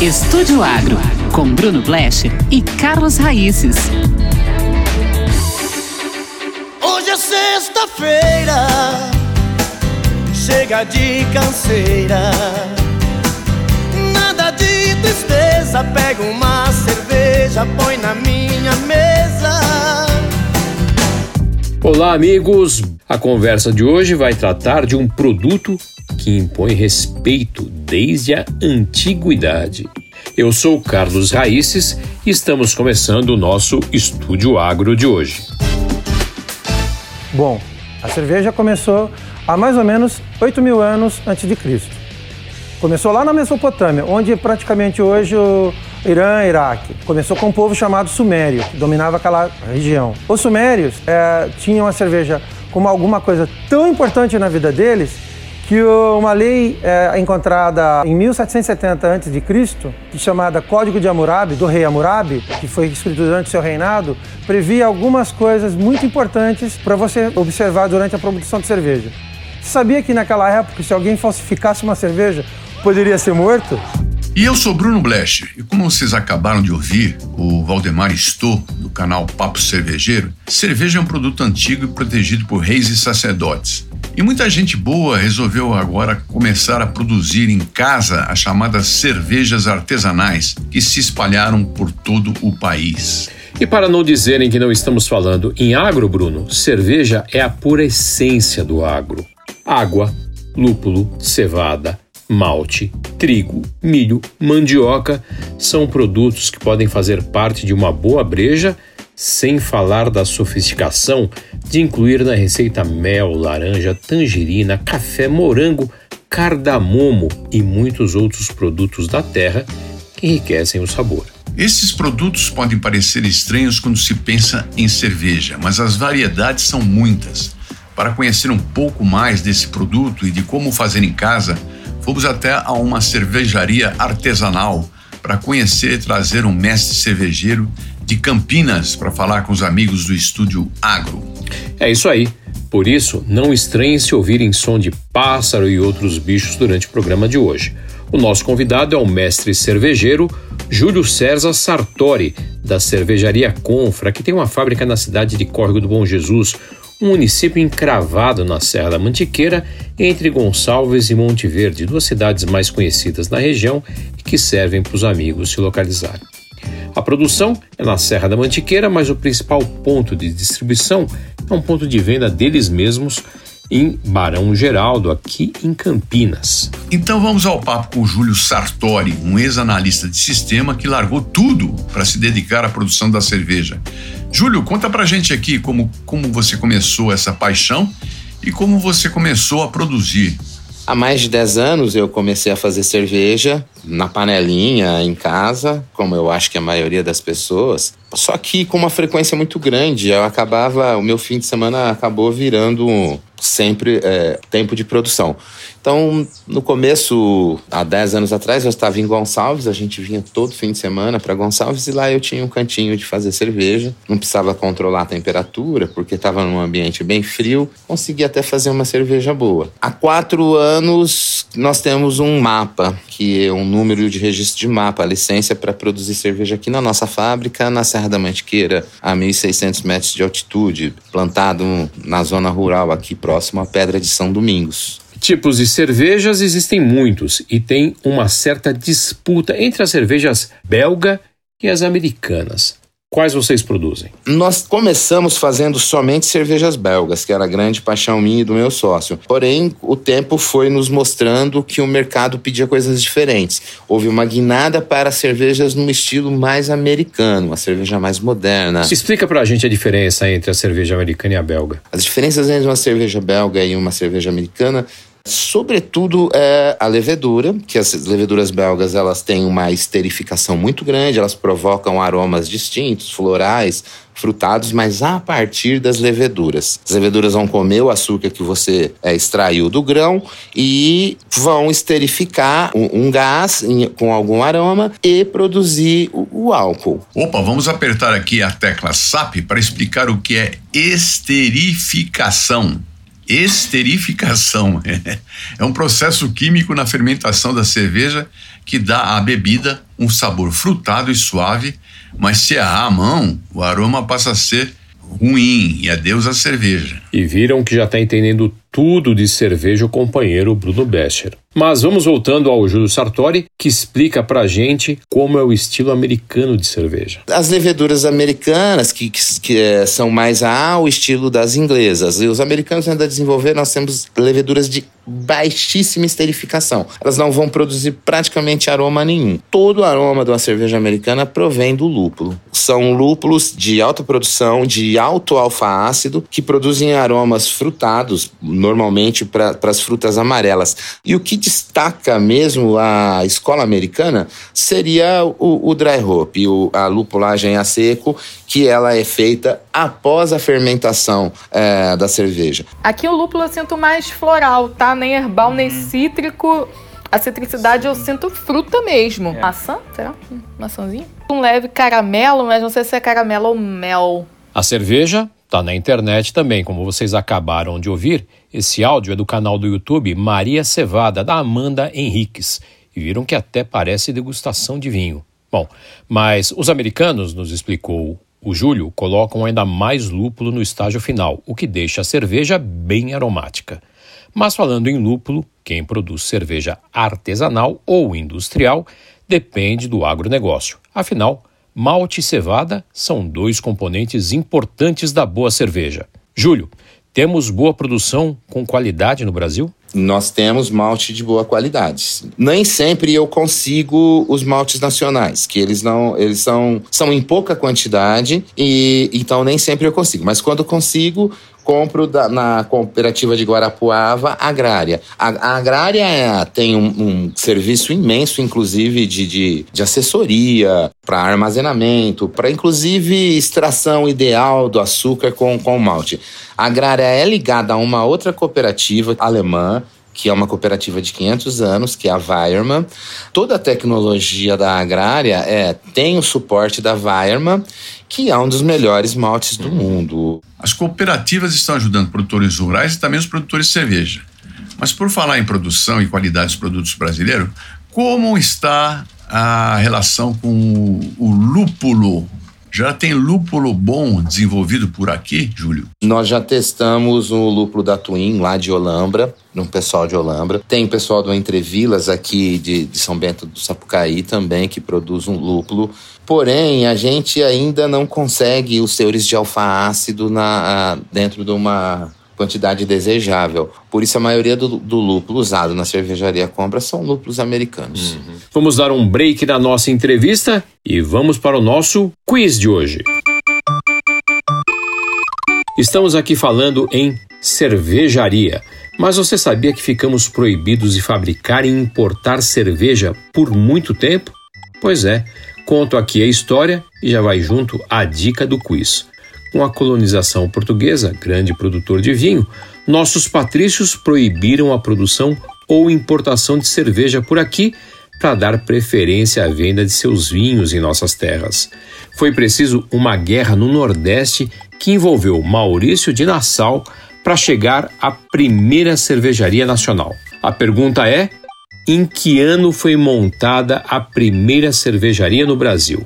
Estúdio Agro, com Bruno Blecher e Carlos Raíces. Hoje é sexta-feira, chega de canseira. Nada de tristeza, pega uma cerveja, põe na minha mesa. Olá, amigos! A conversa de hoje vai tratar de um produto que impõe respeito desde a antiguidade. Eu sou Carlos Raíces e estamos começando o nosso Estúdio Agro de hoje. Bom, a cerveja começou há mais ou menos 8 mil anos antes de Cristo. Começou lá na Mesopotâmia, onde praticamente hoje o Irã e Iraque. Começou com um povo chamado Sumério, que dominava aquela região. Os Sumérios é, tinham a cerveja como alguma coisa tão importante na vida deles que uma lei é, encontrada em 1770 a.C., chamada Código de Hammurabi, do rei Hammurabi, que foi escrito durante seu reinado, previa algumas coisas muito importantes para você observar durante a produção de cerveja. Você sabia que naquela época, se alguém falsificasse uma cerveja, poderia ser morto? E eu sou Bruno Blecher, e como vocês acabaram de ouvir, o Valdemar Estou, do canal Papo Cervejeiro, cerveja é um produto antigo e protegido por reis e sacerdotes. E muita gente boa resolveu agora começar a produzir em casa as chamadas cervejas artesanais, que se espalharam por todo o país. E para não dizerem que não estamos falando em agro, Bruno, cerveja é a pura essência do agro. Água, lúpulo, cevada, malte, trigo, milho, mandioca são produtos que podem fazer parte de uma boa breja, sem falar da sofisticação de incluir na receita mel, laranja, tangerina, café, morango, cardamomo e muitos outros produtos da terra que enriquecem o sabor. Esses produtos podem parecer estranhos quando se pensa em cerveja, mas as variedades são muitas. Para conhecer um pouco mais desse produto e de como fazer em casa, Fomos até a uma cervejaria artesanal para conhecer e trazer um mestre cervejeiro de Campinas para falar com os amigos do estúdio Agro. É isso aí. Por isso, não estranhe se ouvirem som de pássaro e outros bichos durante o programa de hoje. O nosso convidado é o mestre cervejeiro Júlio César Sartori, da cervejaria Confra, que tem uma fábrica na cidade de Córrego do Bom Jesus, um município encravado na Serra da Mantiqueira, entre Gonçalves e Monte Verde, duas cidades mais conhecidas na região e que servem para os amigos se localizarem. A produção é na Serra da Mantiqueira, mas o principal ponto de distribuição é um ponto de venda deles mesmos em Barão Geraldo, aqui em Campinas. Então vamos ao papo com o Júlio Sartori, um ex-analista de sistema que largou tudo para se dedicar à produção da cerveja. Júlio, conta pra gente aqui como, como você começou essa paixão e como você começou a produzir. Há mais de 10 anos eu comecei a fazer cerveja na panelinha, em casa, como eu acho que a maioria das pessoas. Só que com uma frequência muito grande, eu acabava, o meu fim de semana acabou virando sempre é, tempo de produção. Então, no começo, há 10 anos atrás, eu estava em Gonçalves, a gente vinha todo fim de semana para Gonçalves e lá eu tinha um cantinho de fazer cerveja. Não precisava controlar a temperatura, porque estava num ambiente bem frio, consegui até fazer uma cerveja boa. Há quatro anos, nós temos um mapa, que é um número de registro de mapa, a licença para produzir cerveja aqui na nossa fábrica, na Serra da Mantiqueira, a 1.600 metros de altitude, plantado na zona rural aqui próximo à Pedra de São Domingos. Tipos de cervejas existem muitos e tem uma certa disputa entre as cervejas belga e as americanas. Quais vocês produzem? Nós começamos fazendo somente cervejas belgas, que era a grande paixão minha e do meu sócio. Porém, o tempo foi nos mostrando que o mercado pedia coisas diferentes. Houve uma guinada para cervejas num estilo mais americano, uma cerveja mais moderna. Explica pra gente a diferença entre a cerveja americana e a belga. As diferenças entre uma cerveja belga e uma cerveja americana Sobretudo é a levedura, que as leveduras belgas elas têm uma esterificação muito grande, elas provocam aromas distintos, florais, frutados, mas a partir das leveduras. As leveduras vão comer o açúcar que você é, extraiu do grão e vão esterificar um, um gás em, com algum aroma e produzir o, o álcool. Opa, vamos apertar aqui a tecla SAP para explicar o que é esterificação. Esterificação. É um processo químico na fermentação da cerveja que dá à bebida um sabor frutado e suave, mas se errar a mão, o aroma passa a ser ruim e adeus à cerveja. E viram que já está entendendo tudo de cerveja o companheiro Bruno Bescher. Mas vamos voltando ao Júlio Sartori, que explica pra gente como é o estilo americano de cerveja. As leveduras americanas, que, que, que é, são mais ao estilo das inglesas, e os americanos ainda desenvolveram, nós temos leveduras de baixíssima esterificação. Elas não vão produzir praticamente aroma nenhum. Todo o aroma de uma cerveja americana provém do lúpulo. São lúpulos de alta produção, de alto alfa-ácido, que produzem aromas frutados, normalmente para as frutas amarelas. E o que destaca mesmo a escola americana seria o, o dry hop, o, a lupulagem a seco, que ela é feita após a fermentação é, da cerveja. Aqui o lúpulo eu sinto mais floral, tá? Nem herbal, nem uhum. cítrico. A citricidade eu sinto fruta mesmo. É. Maçã? Será? Maçãzinha? Um leve caramelo, mas não sei se é caramelo ou mel. A cerveja Tá na internet também, como vocês acabaram de ouvir. Esse áudio é do canal do YouTube Maria Cevada, da Amanda Henriques. E viram que até parece degustação de vinho. Bom, mas os americanos, nos explicou o Júlio, colocam ainda mais lúpulo no estágio final, o que deixa a cerveja bem aromática. Mas falando em lúpulo, quem produz cerveja artesanal ou industrial depende do agronegócio. Afinal, malte e cevada são dois componentes importantes da boa cerveja. Júlio, temos boa produção com qualidade no Brasil? Nós temos malte de boa qualidade. Nem sempre eu consigo os maltes nacionais, que eles não, eles são, são em pouca quantidade e então nem sempre eu consigo. Mas quando consigo, compro da, na cooperativa de Guarapuava Agrária. A, a Agrária é, tem um, um, serviço imenso, inclusive, de, de, de assessoria para armazenamento, para inclusive extração ideal do açúcar com, com malte. A Agrária é ligada a uma outra cooperativa alemã que é uma cooperativa de 500 anos, que é a Weiermann. Toda a tecnologia da agrária é, tem o suporte da Weiermann, que é um dos melhores maltes do mundo. As cooperativas estão ajudando produtores rurais e também os produtores de cerveja. Mas por falar em produção e qualidade dos produtos brasileiros, como está a relação com o lúpulo já tem lúpulo bom desenvolvido por aqui, Júlio? Nós já testamos o lúpulo da Twin, lá de Olambra, no pessoal de Olambra. Tem pessoal do Entrevilas aqui de, de São Bento do Sapucaí também, que produz um lúpulo. Porém, a gente ainda não consegue os teores de alfa-ácido na, dentro de uma quantidade desejável. Por isso, a maioria do, do lúpulo usado na cervejaria compra são lúpulos americanos. Uhum. Vamos dar um break na nossa entrevista e vamos para o nosso quiz de hoje. Estamos aqui falando em cervejaria. Mas você sabia que ficamos proibidos de fabricar e importar cerveja por muito tempo? Pois é, conto aqui a história e já vai junto a dica do quiz. Com a colonização portuguesa, grande produtor de vinho, nossos patrícios proibiram a produção ou importação de cerveja por aqui para dar preferência à venda de seus vinhos em nossas terras. Foi preciso uma guerra no Nordeste que envolveu Maurício de Nassau para chegar à primeira cervejaria nacional. A pergunta é: em que ano foi montada a primeira cervejaria no Brasil?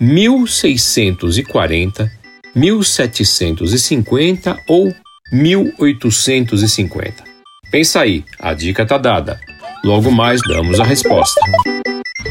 1640, 1750 ou 1850? Pensa aí, a dica tá dada. Logo mais damos a resposta.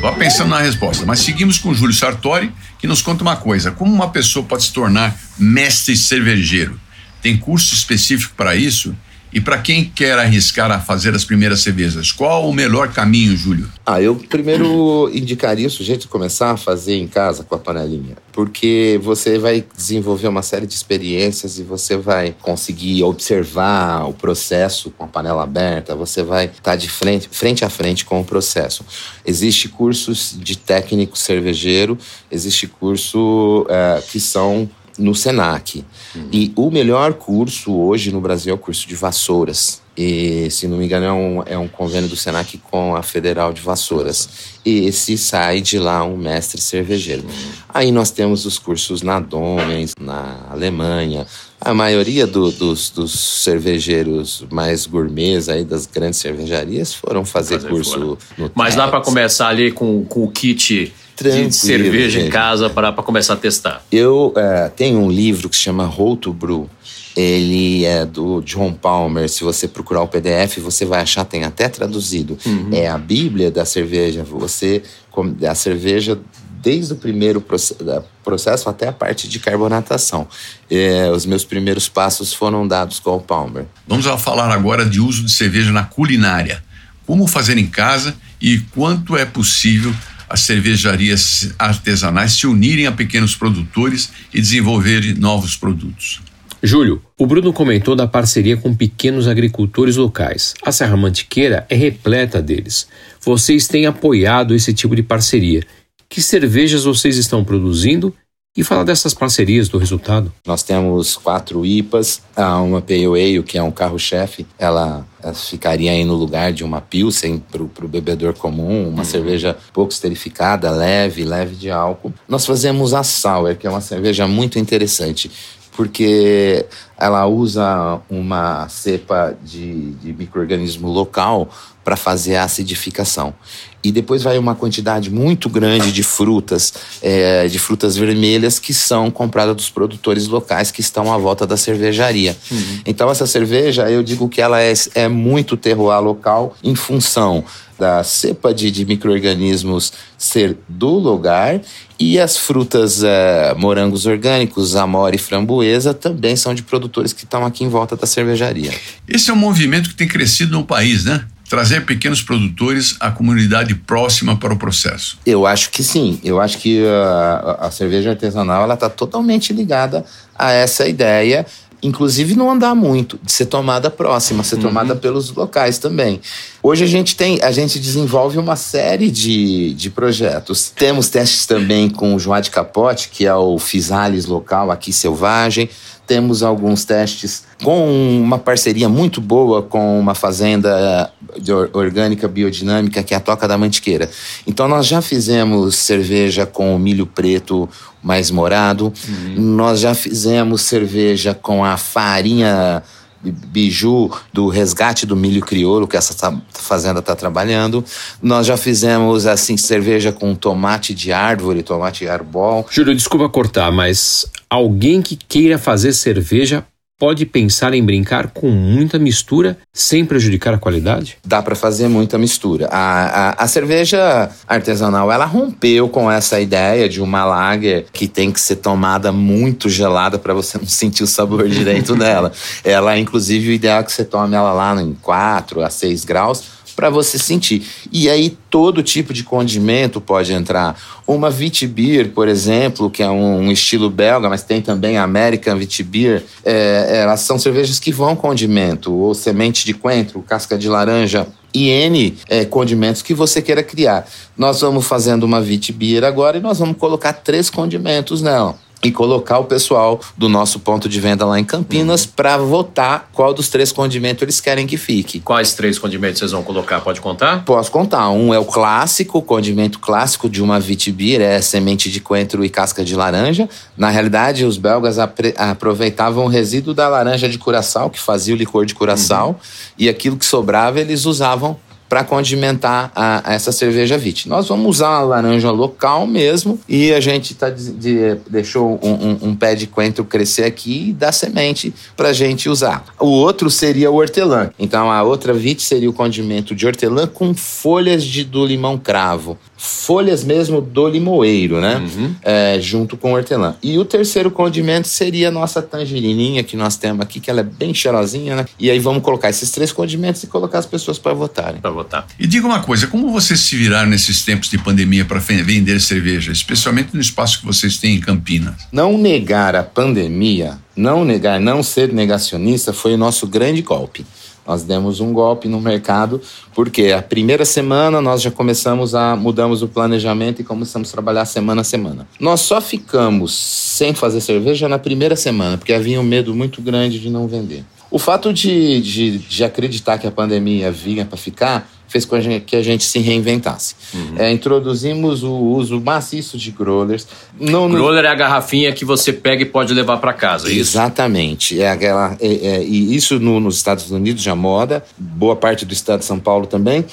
Vá pensando na resposta, mas seguimos com Júlio Sartori, que nos conta uma coisa: como uma pessoa pode se tornar mestre cervejeiro? Tem curso específico para isso? E para quem quer arriscar a fazer as primeiras cervejas, qual o melhor caminho, Júlio? Ah, eu primeiro indicaria o sujeito começar a fazer em casa com a panelinha, porque você vai desenvolver uma série de experiências e você vai conseguir observar o processo com a panela aberta, você vai estar tá de frente, frente a frente com o processo. Existe cursos de técnico cervejeiro, existe curso é, que são no Senac. Uhum. E o melhor curso hoje no Brasil é o curso de Vassouras. E, se não me engano, é um, é um convênio do Senac com a Federal de Vassouras. E esse sai de lá um mestre cervejeiro. Aí nós temos os cursos na Domens, na Alemanha. A maioria do, dos, dos, cervejeiros mais gourmets aí das grandes cervejarias foram fazer, fazer curso fora. no Mas dá para começar ali com, com o kit Tranquilo, de cerveja gente. em casa para começar a testar? Eu é, tenho um livro que se chama How to Brew ele é do John Palmer. Se você procurar o PDF, você vai achar, tem até traduzido. Uhum. É a Bíblia da cerveja. Você a cerveja desde o primeiro processo até a parte de carbonatação. É, os meus primeiros passos foram dados com o Palmer. Vamos falar agora de uso de cerveja na culinária. Como fazer em casa e quanto é possível as cervejarias artesanais se unirem a pequenos produtores e desenvolverem novos produtos. Júlio, o Bruno comentou da parceria com pequenos agricultores locais. A Serra Mantiqueira é repleta deles. Vocês têm apoiado esse tipo de parceria. Que cervejas vocês estão produzindo e fala dessas parcerias, do resultado. Nós temos quatro IPAs, uma Pale Ale, que é um carro-chefe, ela, ficaria aí no lugar de uma Pilsen para o bebedor comum, uma uhum. cerveja pouco esterificada, leve, leve de álcool. Nós fazemos a Sour, que é uma cerveja muito interessante porque ela usa uma cepa de, de microorganismo local para fazer a acidificação. E depois vai uma quantidade muito grande de frutas, é, de frutas vermelhas que são compradas dos produtores locais que estão à volta da cervejaria. Uhum. Então essa cerveja, eu digo que ela é, é muito terroir local em função da cepa de, de micro-organismos ser do lugar e as frutas é, morangos orgânicos, amora e framboesa também são de produtores que estão aqui em volta da cervejaria. Esse é um movimento que tem crescido no país, né? Trazer pequenos produtores à comunidade próxima para o processo. Eu acho que sim. Eu acho que a, a cerveja artesanal ela está totalmente ligada a essa ideia inclusive não andar muito, de ser tomada próxima, ser uhum. tomada pelos locais também. Hoje a gente tem, a gente desenvolve uma série de, de projetos. Temos testes também com o Joá de Capote, que é o Fisales local aqui selvagem. Temos alguns testes com uma parceria muito boa com uma fazenda orgânica biodinâmica que é a Toca da Mantiqueira. Então nós já fizemos cerveja com milho preto mais morado. Uhum. Nós já fizemos cerveja com a farinha biju do resgate do milho crioulo que essa fazenda está trabalhando. Nós já fizemos assim cerveja com tomate de árvore, tomate arbol. Júlio, desculpa cortar, mas alguém que queira fazer cerveja pode pensar em brincar com muita mistura sem prejudicar a qualidade? Dá para fazer muita mistura. A, a, a, cerveja artesanal ela rompeu com essa ideia de uma lager que tem que ser tomada muito gelada para você não sentir o sabor direito dela. Ela, inclusive, o ideal é que você tome ela lá em 4 a 6 graus para você sentir. E aí todo tipo de condimento pode entrar. Uma Vitibir, por exemplo, que é um, um, estilo belga, mas tem também a American Vitibir, é, elas são cervejas que vão condimento, ou semente de coentro, casca de laranja, e N é, condimentos que você queira criar. Nós vamos fazendo uma Vitibir agora e nós vamos colocar três condimentos nela e colocar o pessoal do nosso ponto de venda lá em Campinas uhum. para votar qual dos três condimentos eles querem que fique. Quais três condimentos vocês vão colocar? Pode contar? Posso contar. Um é o clássico, o condimento clássico de uma vitibir, é semente de coentro e casca de laranja. Na realidade, os belgas aproveitavam o resíduo da laranja de curaçao, que fazia o licor de curaçao, uhum. e aquilo que sobrava eles usavam para condimentar a, a, essa cerveja Vit. Nós vamos usar a laranja local mesmo e a gente tá de, de, deixou um, um, um, pé de coentro crescer aqui e dar semente para a gente usar. O outro seria o hortelã. Então a outra Vit seria o condimento de hortelã com folhas de, do limão cravo folhas mesmo do limoeiro, né? Uhum. É, junto com hortelã. E o terceiro condimento seria a nossa tangerininha que nós temos aqui, que ela é bem cheirosinha, né? E aí vamos colocar esses três condimentos e colocar as pessoas para votarem. Para votar. E diga uma coisa, como vocês se viraram nesses tempos de pandemia para vender cerveja, especialmente no espaço que vocês têm em Campinas? Não negar a pandemia, não negar, não ser negacionista foi o nosso grande golpe. Nós demos um golpe no mercado, porque a primeira semana nós já começamos a mudamos o planejamento e começamos a trabalhar semana a semana. Nós só ficamos sem fazer cerveja na primeira semana, porque havia um medo muito grande de não vender. O fato de, de, de acreditar que a pandemia vinha para ficar fez com que a gente se reinventasse. Uhum. É, introduzimos o uso maciço de growlers. Não, Growler é a garrafinha que você pega e pode levar para casa, é Exatamente. É aquela, é, é, e isso no, nos Estados Unidos já moda, boa parte do estado de São Paulo também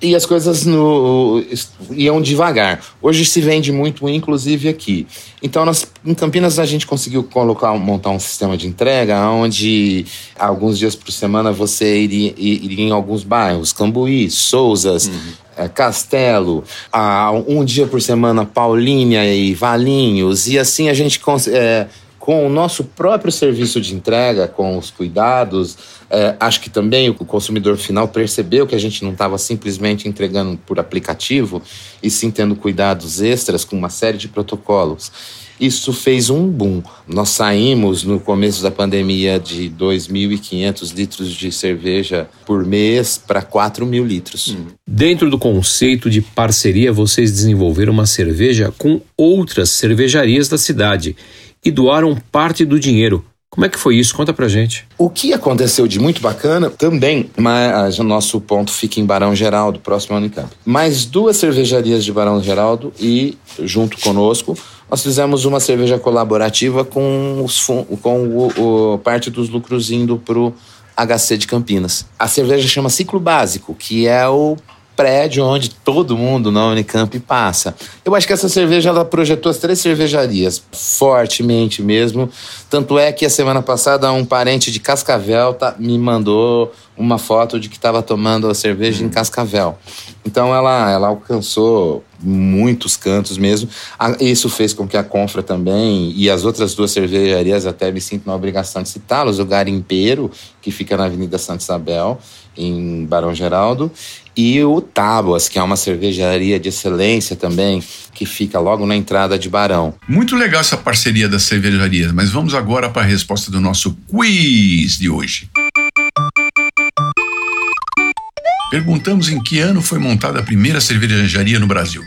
e as coisas no, iam devagar. Hoje se vende muito, inclusive aqui. Então, nós, em Campinas, a gente conseguiu colocar, montar um sistema de entrega onde alguns dias por semana você iria, iria em alguns bairros, Cambuí, Souzas, uhum. é, Castelo, a, um dia por semana Paulínia e Valinhos, e assim a gente é, com o nosso próprio serviço de entrega, com os cuidados. É, acho que também o consumidor final percebeu que a gente não estava simplesmente entregando por aplicativo, e sim tendo cuidados extras com uma série de protocolos. Isso fez um boom. Nós saímos no começo da pandemia de 2.500 litros de cerveja por mês para 4 mil litros. Hum. Dentro do conceito de parceria, vocês desenvolveram uma cerveja com outras cervejarias da cidade e doaram parte do dinheiro. Como é que foi isso? Conta pra gente. O que aconteceu de muito bacana também, mas o nosso ponto fica em Barão Geraldo, próximo ao Unicamp. Mais duas cervejarias de Barão Geraldo e, junto conosco, nós fizemos uma cerveja colaborativa com, os, com o, o parte dos lucros indo pro HC de Campinas. A cerveja chama Ciclo Básico, que é o prédio onde todo mundo na Unicamp passa. Eu acho que essa cerveja ela projetou as três cervejarias fortemente mesmo. Tanto é que a semana passada um parente de Cascavel tá, me mandou uma foto de que estava tomando a cerveja em Cascavel. Então ela, ela alcançou muitos cantos mesmo. Isso fez com que a Confra também e as outras duas cervejarias, até me sinto na obrigação de citá-los, o Garimpeiro, que fica na Avenida Santa Isabel, em Barão Geraldo, e o Tábuas, que é uma cervejaria de excelência também, que fica logo na entrada de Barão. Muito legal essa parceria das cervejarias, mas vamos agora para a resposta do nosso quiz de hoje. Perguntamos em que ano foi montada a primeira cervejaria no Brasil.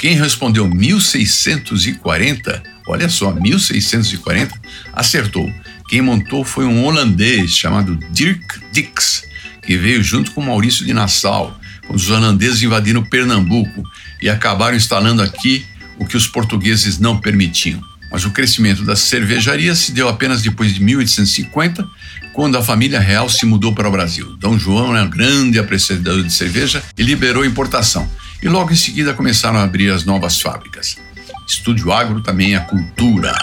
Quem respondeu 1640, olha só, 1640, acertou. Quem montou foi um holandês chamado Dirk Dix, que veio junto com Maurício de Nassau, os holandeses invadiram Pernambuco e acabaram instalando aqui o que os portugueses não permitiam. Mas o crescimento da cervejaria se deu apenas depois de 1850, quando a família real se mudou para o Brasil. Dom João era um grande apreciador de cerveja e liberou a importação. E logo em seguida começaram a abrir as novas fábricas. Estúdio Agro também é cultura.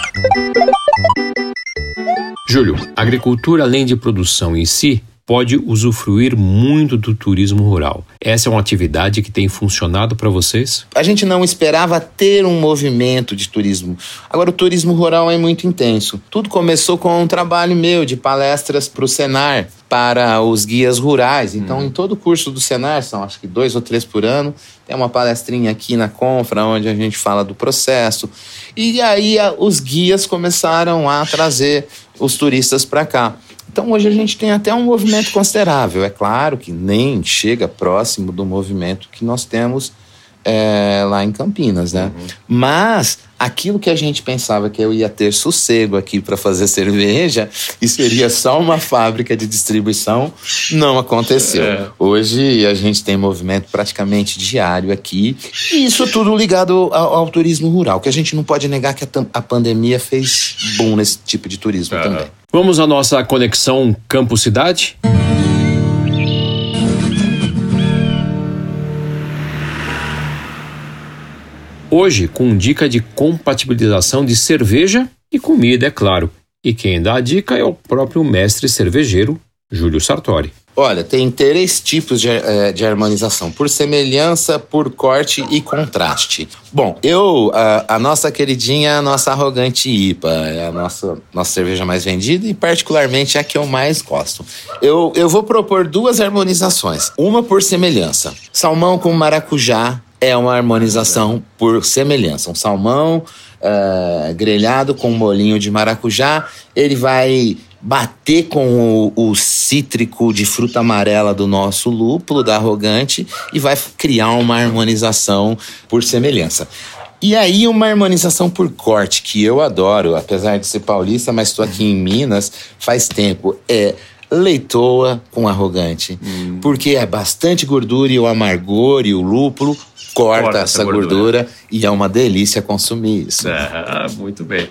Júlio, agricultura além de produção em si pode usufruir muito do turismo rural. Essa é uma atividade que tem funcionado para vocês? A gente não esperava ter um movimento de turismo. Agora, o turismo rural é muito intenso. Tudo começou com um trabalho meu de palestras para o Senar, para os guias rurais. Então, hum. em todo o curso do Senar, são acho que dois ou três por ano, tem uma palestrinha aqui na Confra, onde a gente fala do processo. E aí, os guias começaram a trazer os turistas para cá. Então hoje a gente tem até um movimento considerável. É claro que nem chega próximo do movimento que nós temos é, lá em Campinas, né? Uhum. Mas aquilo que a gente pensava que eu ia ter sossego aqui para fazer cerveja e seria só uma fábrica de distribuição, não aconteceu. É. Hoje a gente tem movimento praticamente diário aqui e isso tudo ligado ao, ao turismo rural, que a gente não pode negar que a, a pandemia fez boom nesse tipo de turismo é. também. Vamos à nossa conexão campo-cidade? Hoje, com dica de compatibilização de cerveja e comida, é claro. E quem dá a dica é o próprio mestre cervejeiro, Júlio Sartori. Olha, tem três tipos de, eh, de, harmonização: por semelhança, por corte e contraste. Bom, eu, a, a, nossa queridinha, a nossa arrogante IPA, é a nossa, nossa cerveja mais vendida e, particularmente, a que eu mais gosto. Eu, eu vou propor duas harmonizações: uma por semelhança, salmão com maracujá é uma harmonização por semelhança. Um salmão uh, grelhado com um molinho de maracujá. Ele vai bater com o, o, cítrico de fruta amarela do nosso lúpulo, da arrogante, e vai criar uma harmonização por semelhança. E aí, uma harmonização por corte, que eu adoro, apesar de ser paulista, mas estou aqui em Minas faz tempo. É leitoa com arrogante. Hum. Porque é bastante gordura e o amargor e o lúpulo corta, corta essa gordura. gordura. e é uma delícia consumir isso. Ah, muito bem.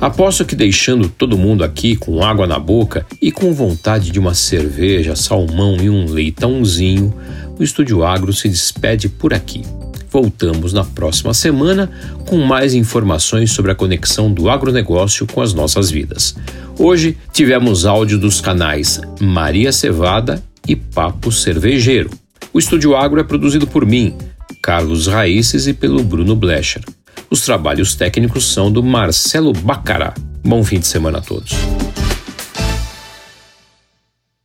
Aposto que deixando todo mundo aqui com água na boca e com vontade de uma cerveja, salmão e um leitãozinho, o Estúdio Agro se despede por aqui. Voltamos na próxima semana com mais informações sobre a conexão do agronegócio com as nossas vidas. Hoje tivemos áudio dos canais Maria Cevada e Papo Cervejeiro. O Estúdio Agro é produzido por mim, Carlos Raíces e pelo Bruno Blecher. Os trabalhos técnicos são do Marcelo Bacará. Bom fim de semana a todos.